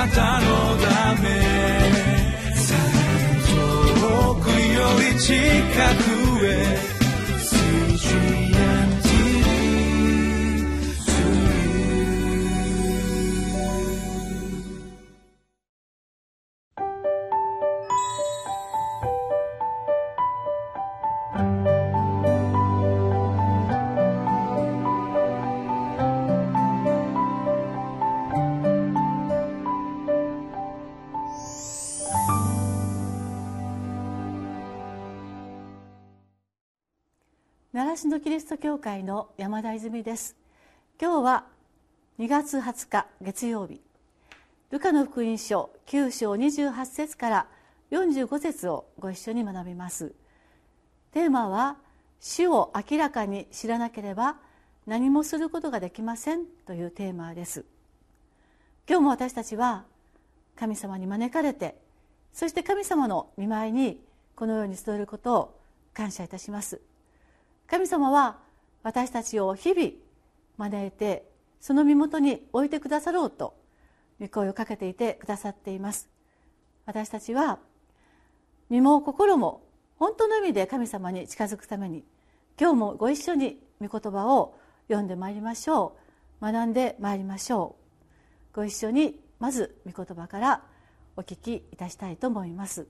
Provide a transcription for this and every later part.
なたのため。遠くより近く。習志野キリスト教会の山田泉です。今日は2月20日月曜日。ルカの福音書9章28節から45節をご一緒に学びます。テーマは主を明らかに知らなければ何もすることができませんというテーマです。今日も私たちは神様に招かれてそして神様の見舞いにこのように集えることを感謝いたします。神様は私たちを日々招いてその身元に置いてくださろうと御声をかけていてくださっています。私たちは身も心も本当の意味で神様に近づくために今日もご一緒に御言葉を読んでまいりましょう。学んでまいりましょう。ご一緒にまず御言葉からお聞きいたしたいと思います。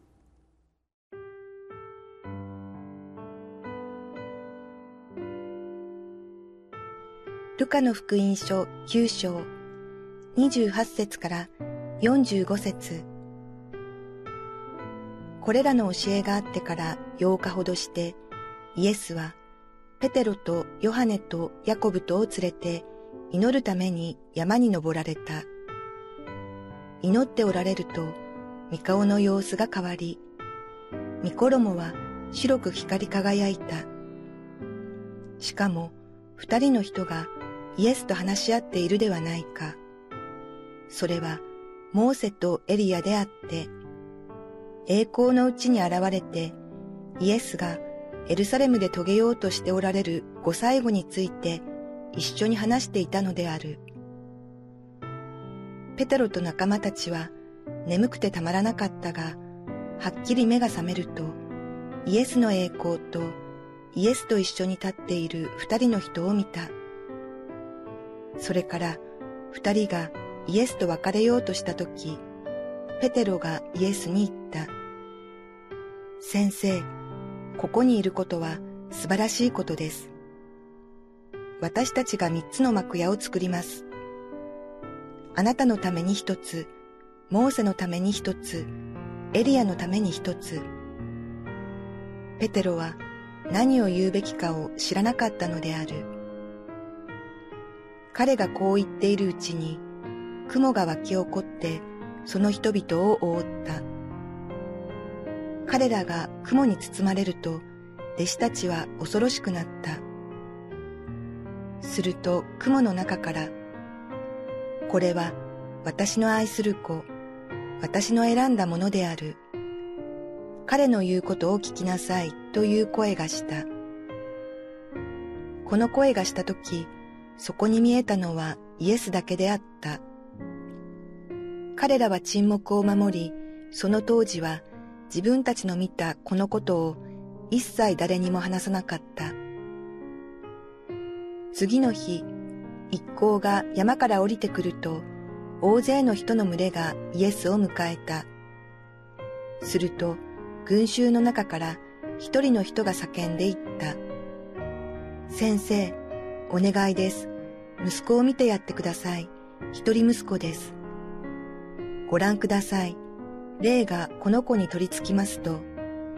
ルカの福音書9章28節から45節これらの教えがあってから8日ほどしてイエスはペテロとヨハネとヤコブとを連れて祈るために山に登られた。祈っておられると、御顔の様子が変わり、御衣は白く光り輝いた。しかも、二人の人がイエスと話し合っているではないか。それはモーセとエリアであって、栄光のうちに現れて、イエスがエルサレムで遂げようとしておられるご最後について一緒に話していたのである。ペテロと仲間たちは眠くてたまらなかったが、はっきり目が覚めると、イエスの栄光とイエスと一緒に立っている二人の人を見た。それから二人がイエスと別れようとしたとき、ペテロがイエスに言った。先生、ここにいることは素晴らしいことです。私たちが三つの幕屋を作ります。あなたのために一つ、モーセのために一つ、エリアのために一つ。ペテロは何を言うべきかを知らなかったのである。彼がこう言っているうちに、雲が湧き起こって、その人々を覆った。彼らが雲に包まれると、弟子たちは恐ろしくなった。すると雲の中から、これは私の愛する子、私の選んだものである。彼の言うことを聞きなさいという声がした。この声がしたとき、そこに見えたのはイエスだけであった。彼らは沈黙を守り、その当時は自分たちの見たこのことを一切誰にも話さなかった。次の日、一行が山から降りてくると、大勢の人の群れがイエスを迎えた。すると、群衆の中から一人の人が叫んでいった。先生、お願いです。息子を見てやってください。一人息子です。ご覧ください。霊がこの子に取り付きますと、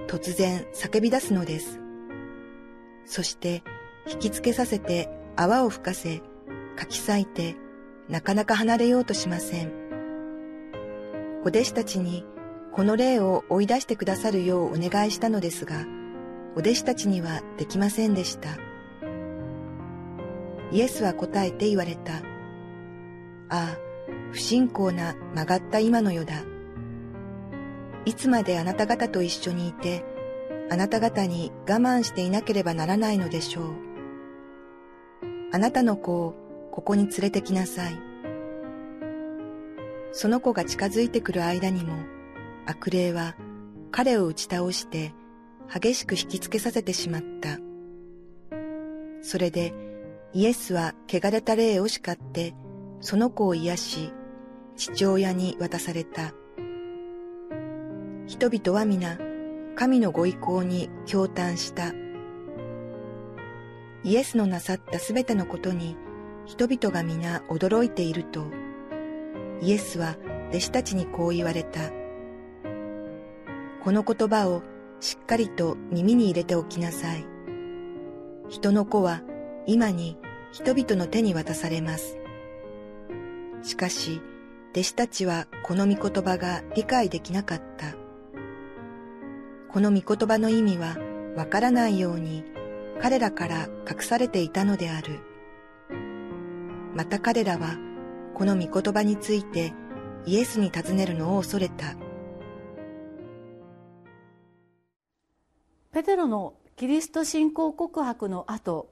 突然叫び出すのです。そして引きつけさせて泡を吹かせ、かき裂いて、なかなか離れようとしません。お弟子たちにこの霊を追い出してくださるようお願いしたのですが、お弟子たちにはできませんでした。イエスは答えて言われた。ああ、不信仰な曲がった今の世だ。いつまであなた方と一緒にいて、あなた方に我慢していなければならないのでしょう。あなたの子をここに連れてきなさい。その子が近づいてくる間にも、悪霊は彼を打ち倒して激しく引きつけさせてしまった。それでイエスは汚れた霊を叱ってその子を癒し父親に渡された。人々は皆神のご意向に驚嘆した。イエスのなさったすべてのことに人々が皆驚いていると、イエスは弟子たちにこう言われた。この言葉をしっかりと耳に入れておきなさい。人の子は今に人々の手に渡されます。しかし、弟子たちはこの御言葉が理解できなかった。この御言葉の意味はわからないように彼らから隠されていたのである。また彼らはこの御言葉についてイエスに尋ねるのを恐れた。ペテロのキリスト信仰告白の後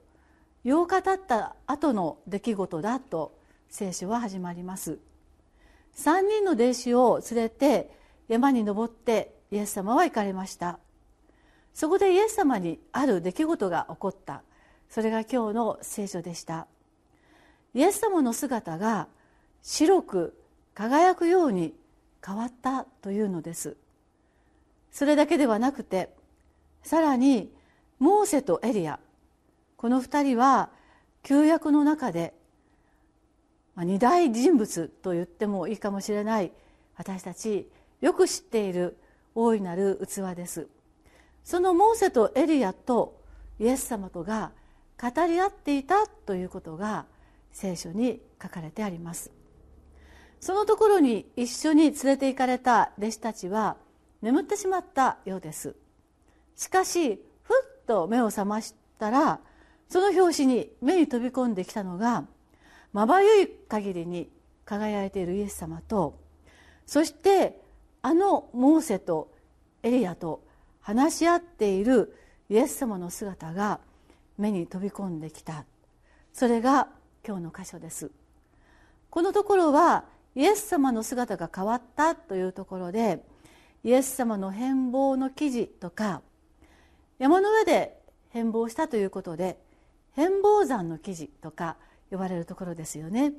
8日経った後の出来事だと聖書は始まります。3人の弟子を連れて山に登ってイエス様は行かれました。そこでイエス様にある出来事が起こった。それが今日の聖書でした。イエス様の姿が白く輝くように変わったというのです。それだけではなくてさらにモーセとエリアこの2人は旧約の中で二大人物と言ってもいいかもしれない私たちよく知っている大いなる器です。そのモーセとエリアとイエス様とが語り合っていたということが聖書に書かれてあります。そのところに一緒に連れて行かれた弟子たちは眠ってしまったようです。しかしふっと目を覚ましたらその拍子に目に飛び込んできたのがまばゆい限りに輝いているイエス様とそしてあのモーセとエリアと話し合っているイエス様の姿が目に飛び込んできた。それが今日の箇所です。このところはイエス様の姿が変わったというところでイエス様の変貌の記事とか山の上で変貌したということで変貌山の記事とか呼ばれるところですよね。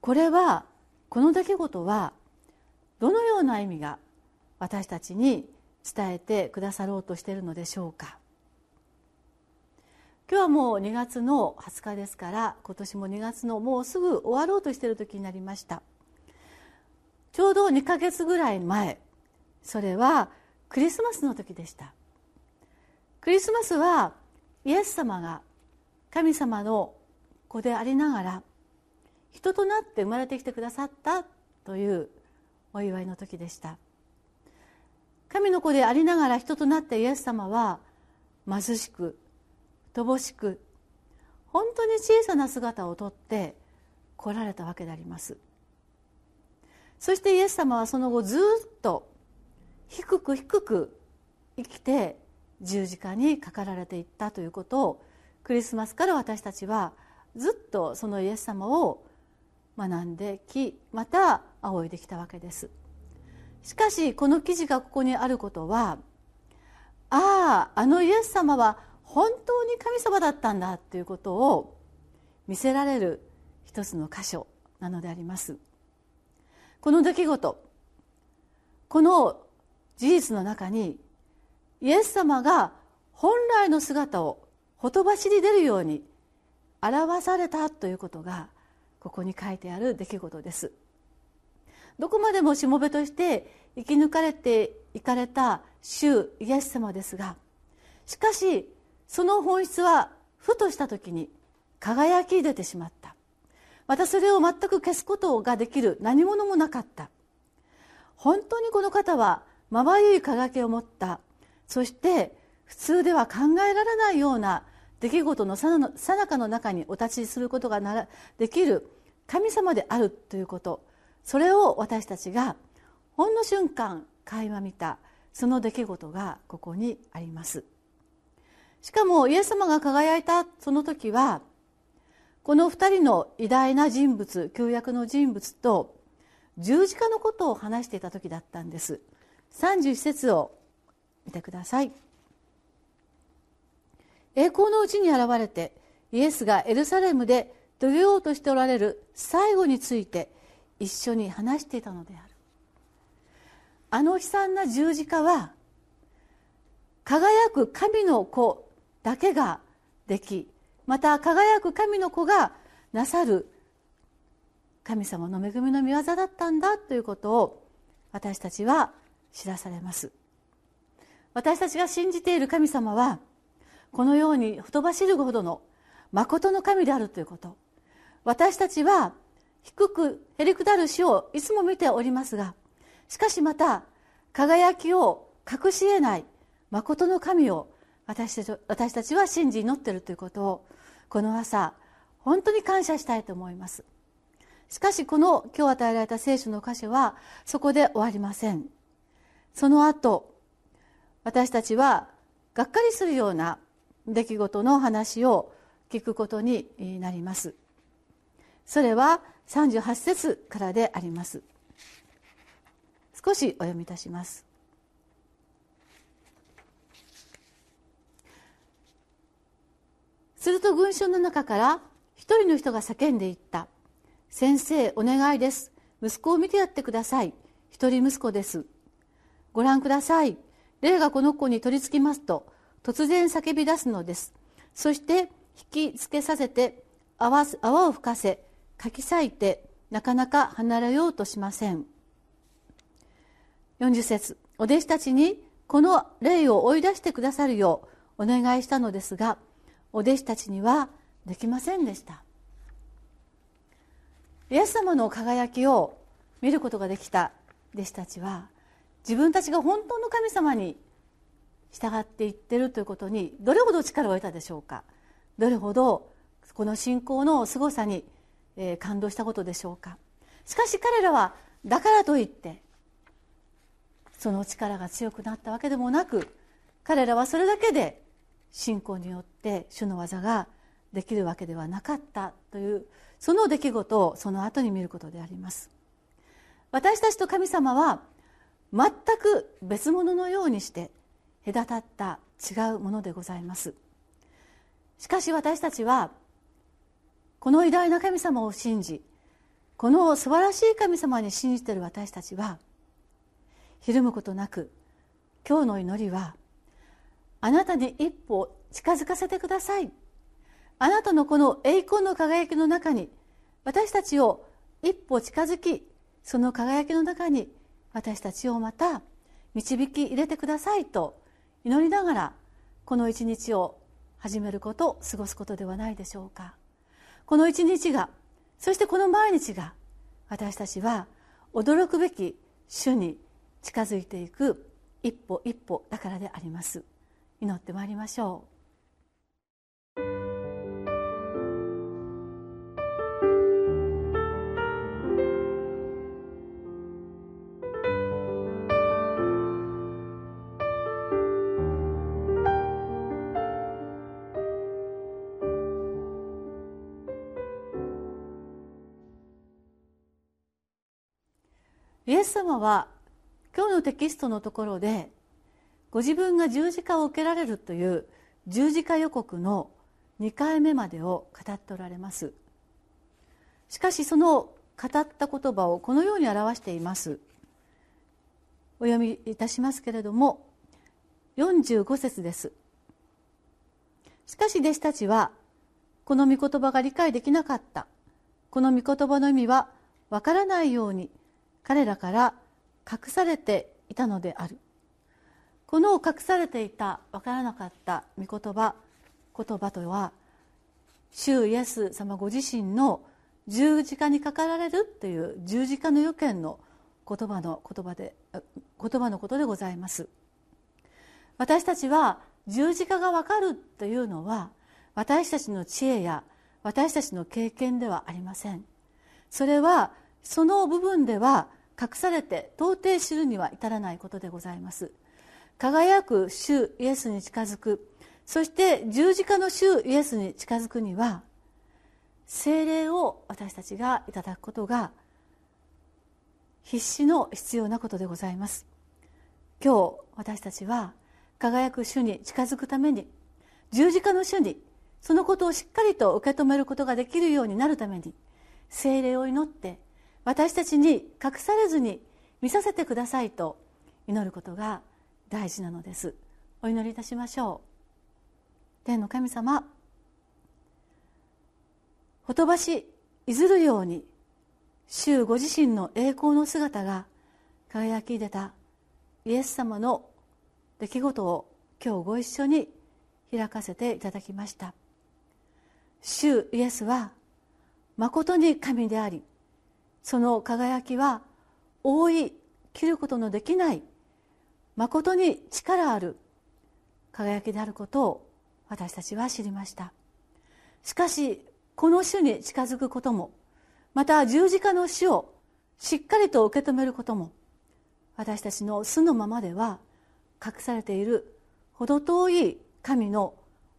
これはこの出来事はどのような意味が私たちに伝えてくださろうとしているのでしょうか。今日はもう2月の20日ですから今年も2月のもうすぐ終わろうとしている時になりました。ちょうど2ヶ月ぐらい前それはクリスマスの時でした。クリスマスはイエス様が神様の子でありながら人となって生まれてきてくださったというお祝いの時でした。神の子でありながら人となってイエス様は貧しく乏しく本当に小さな姿をとって来られたわけであります。そしてイエス様はその後ずっと低く低く生きて十字架にかかられていったということをクリスマスから私たちはずっとそのイエス様を学んできまた仰いできたわけです。しかしこの記事がここにあることはあああのイエス様は本当に神様だったんだということを見せられる一つの箇所なのであります。この出来事この事実の中にイエス様が本来の姿をほとばしり出るように表されたということがここに書いてある出来事です。どこまでもしもべとして生き抜かれていかれた主イエス様ですがしかしその本質はふとした時に輝き出てしまった。またそれを全く消すことができる何者もなかった。本当にこの方はまばゆい輝きを持ったそして普通では考えられないような出来事のさなかの中にお立ちすることがならできる神様であるということ。それを私たちがほんの瞬間垣間見たその出来事がここにあります。しかもイエス様が輝いたその時はこの2人の偉大な人物旧約の人物と十字架のことを話していた時だったんです。31節を見てください。栄光のうちに現れてイエスがエルサレムで遂げようとしておられる最後について一緒に話していたのである。あの悲惨な十字架は輝く神の子だけができまた輝く神の子がなさる神様の恵みの御業だったんだということを私たちは知らされます。私たちが信じている神様はこのようにほとばしるほどの誠の神であるということ。私たちは低くへりくだる死をいつも見ておりますがしかしまた輝きを隠し得ない誠の神を私たち私たちは信じ祈っているということをこの朝本当に感謝したいと思います。しかしこの今日与えられた聖書の箇所はそこで終わりません。その後私たちはがっかりするような出来事の話を聞くことになります。それは38節からであります。少しお読みいたします。すると群衆の中から一人の人が叫んでいった「先生お願いです。息子を見てやってください。一人息子です。ご覧ください。霊がこの子に取り付きますと突然叫び出すのです。そして引きつけさせて泡泡を吹かせかき裂いてなかなか離れようとしません。40節お弟子たちにこの霊を追い出してくださるようお願いしたのですがお弟子たちにはできませんでした。イエス様の輝きを見ることができた弟子たちは自分たちが本当の神様に従っていってるということにどれほど力を得たでしょうか？どれほどこの信仰のすごさに、感動したことでしょうか？しかし彼らはだからといってその力が強くなったわけでもなく彼らはそれだけで信仰によって主の技ができるわけではなかったというその出来事をその後に見ることであります。私たちと神様は全く別物のようにして隔たった違うものでございます。しかし私たちはこの偉大な神様を信じこの素晴らしい神様に信じている私たちはひるむことなく今日の祈りはあなたに一歩近づかせてください。あなたのこの栄光の輝きの中に私たちを一歩近づきその輝きの中に私たちをまた導き入れてくださいと祈りながらこの一日を始めること過ごすことではないでしょうか。この一日がそしてこの毎日が私たちは驚くべき主に近づいていく一歩一歩だからであります。祈ってまいりましょう。様は今日のテキストのところでご自分が十字架を受けられるという十字架予告の2回目までを語っておられます。しかしその語った言葉をこのように表しています。お読みいたしますけれども45節です。しかし弟子たちはこの御言葉が理解できなかった。この御言葉の意味はわからないように彼らから隠されていたのである。この隠されていた分からなかった御言葉言葉とは主イエス様ご自身の十字架にかかられるという十字架の予見の言葉の言葉で言葉のことでございます。私たちは十字架が分かるというのは私たちの知恵や私たちの経験ではありません。それはその部分では隠されて到底知るには至らないことでございます。輝く主イエスに近づくそして十字架の主イエスに近づくには精霊を私たちがいただくことが必死の必要なことでございます。今日私たちは輝く主に近づくために十字架の主にそのことをしっかりと受け止めることができるようになるために精霊を祈って私たちに隠されずに見させてくださいと祈ることが大事なのです。お祈りいたしましょう。天の神様ほとばしいずるように主ご自身の栄光の姿が輝き出たイエス様の出来事を今日ご一緒に開かせていただきました。主イエスはまことに神でありその輝きは覆い切ることのできないまことに力ある輝きであることを私たちは知りました。しかしこの主に近づくこともまた十字架の死をしっかりと受け止めることも私たちの素のままでは隠されている程遠い神の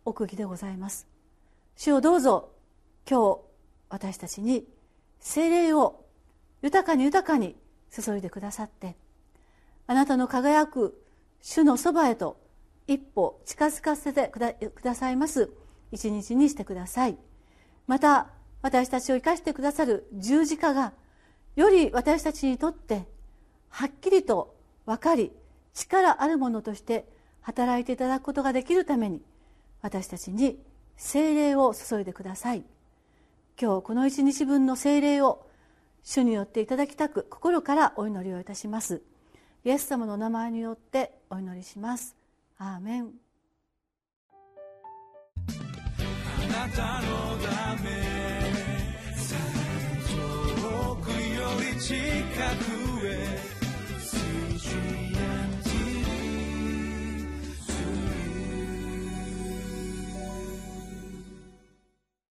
奥義でございます。主をどうぞ今日私たちに精霊を豊かに豊かに注いでくださってあなたの輝く主のそばへと一歩近づかせてくださいます。一日にしてください。また私たちを生かしてくださる十字架がより私たちにとってはっきりと分かり力あるものとして働いていただくことができるために私たちに精霊を注いでください。今日この一日分の精霊を主によっていただきたく心からお祈りをいたします。イエス様の名前によってお祈りします。アーメン。あなたのため遠くより近くへ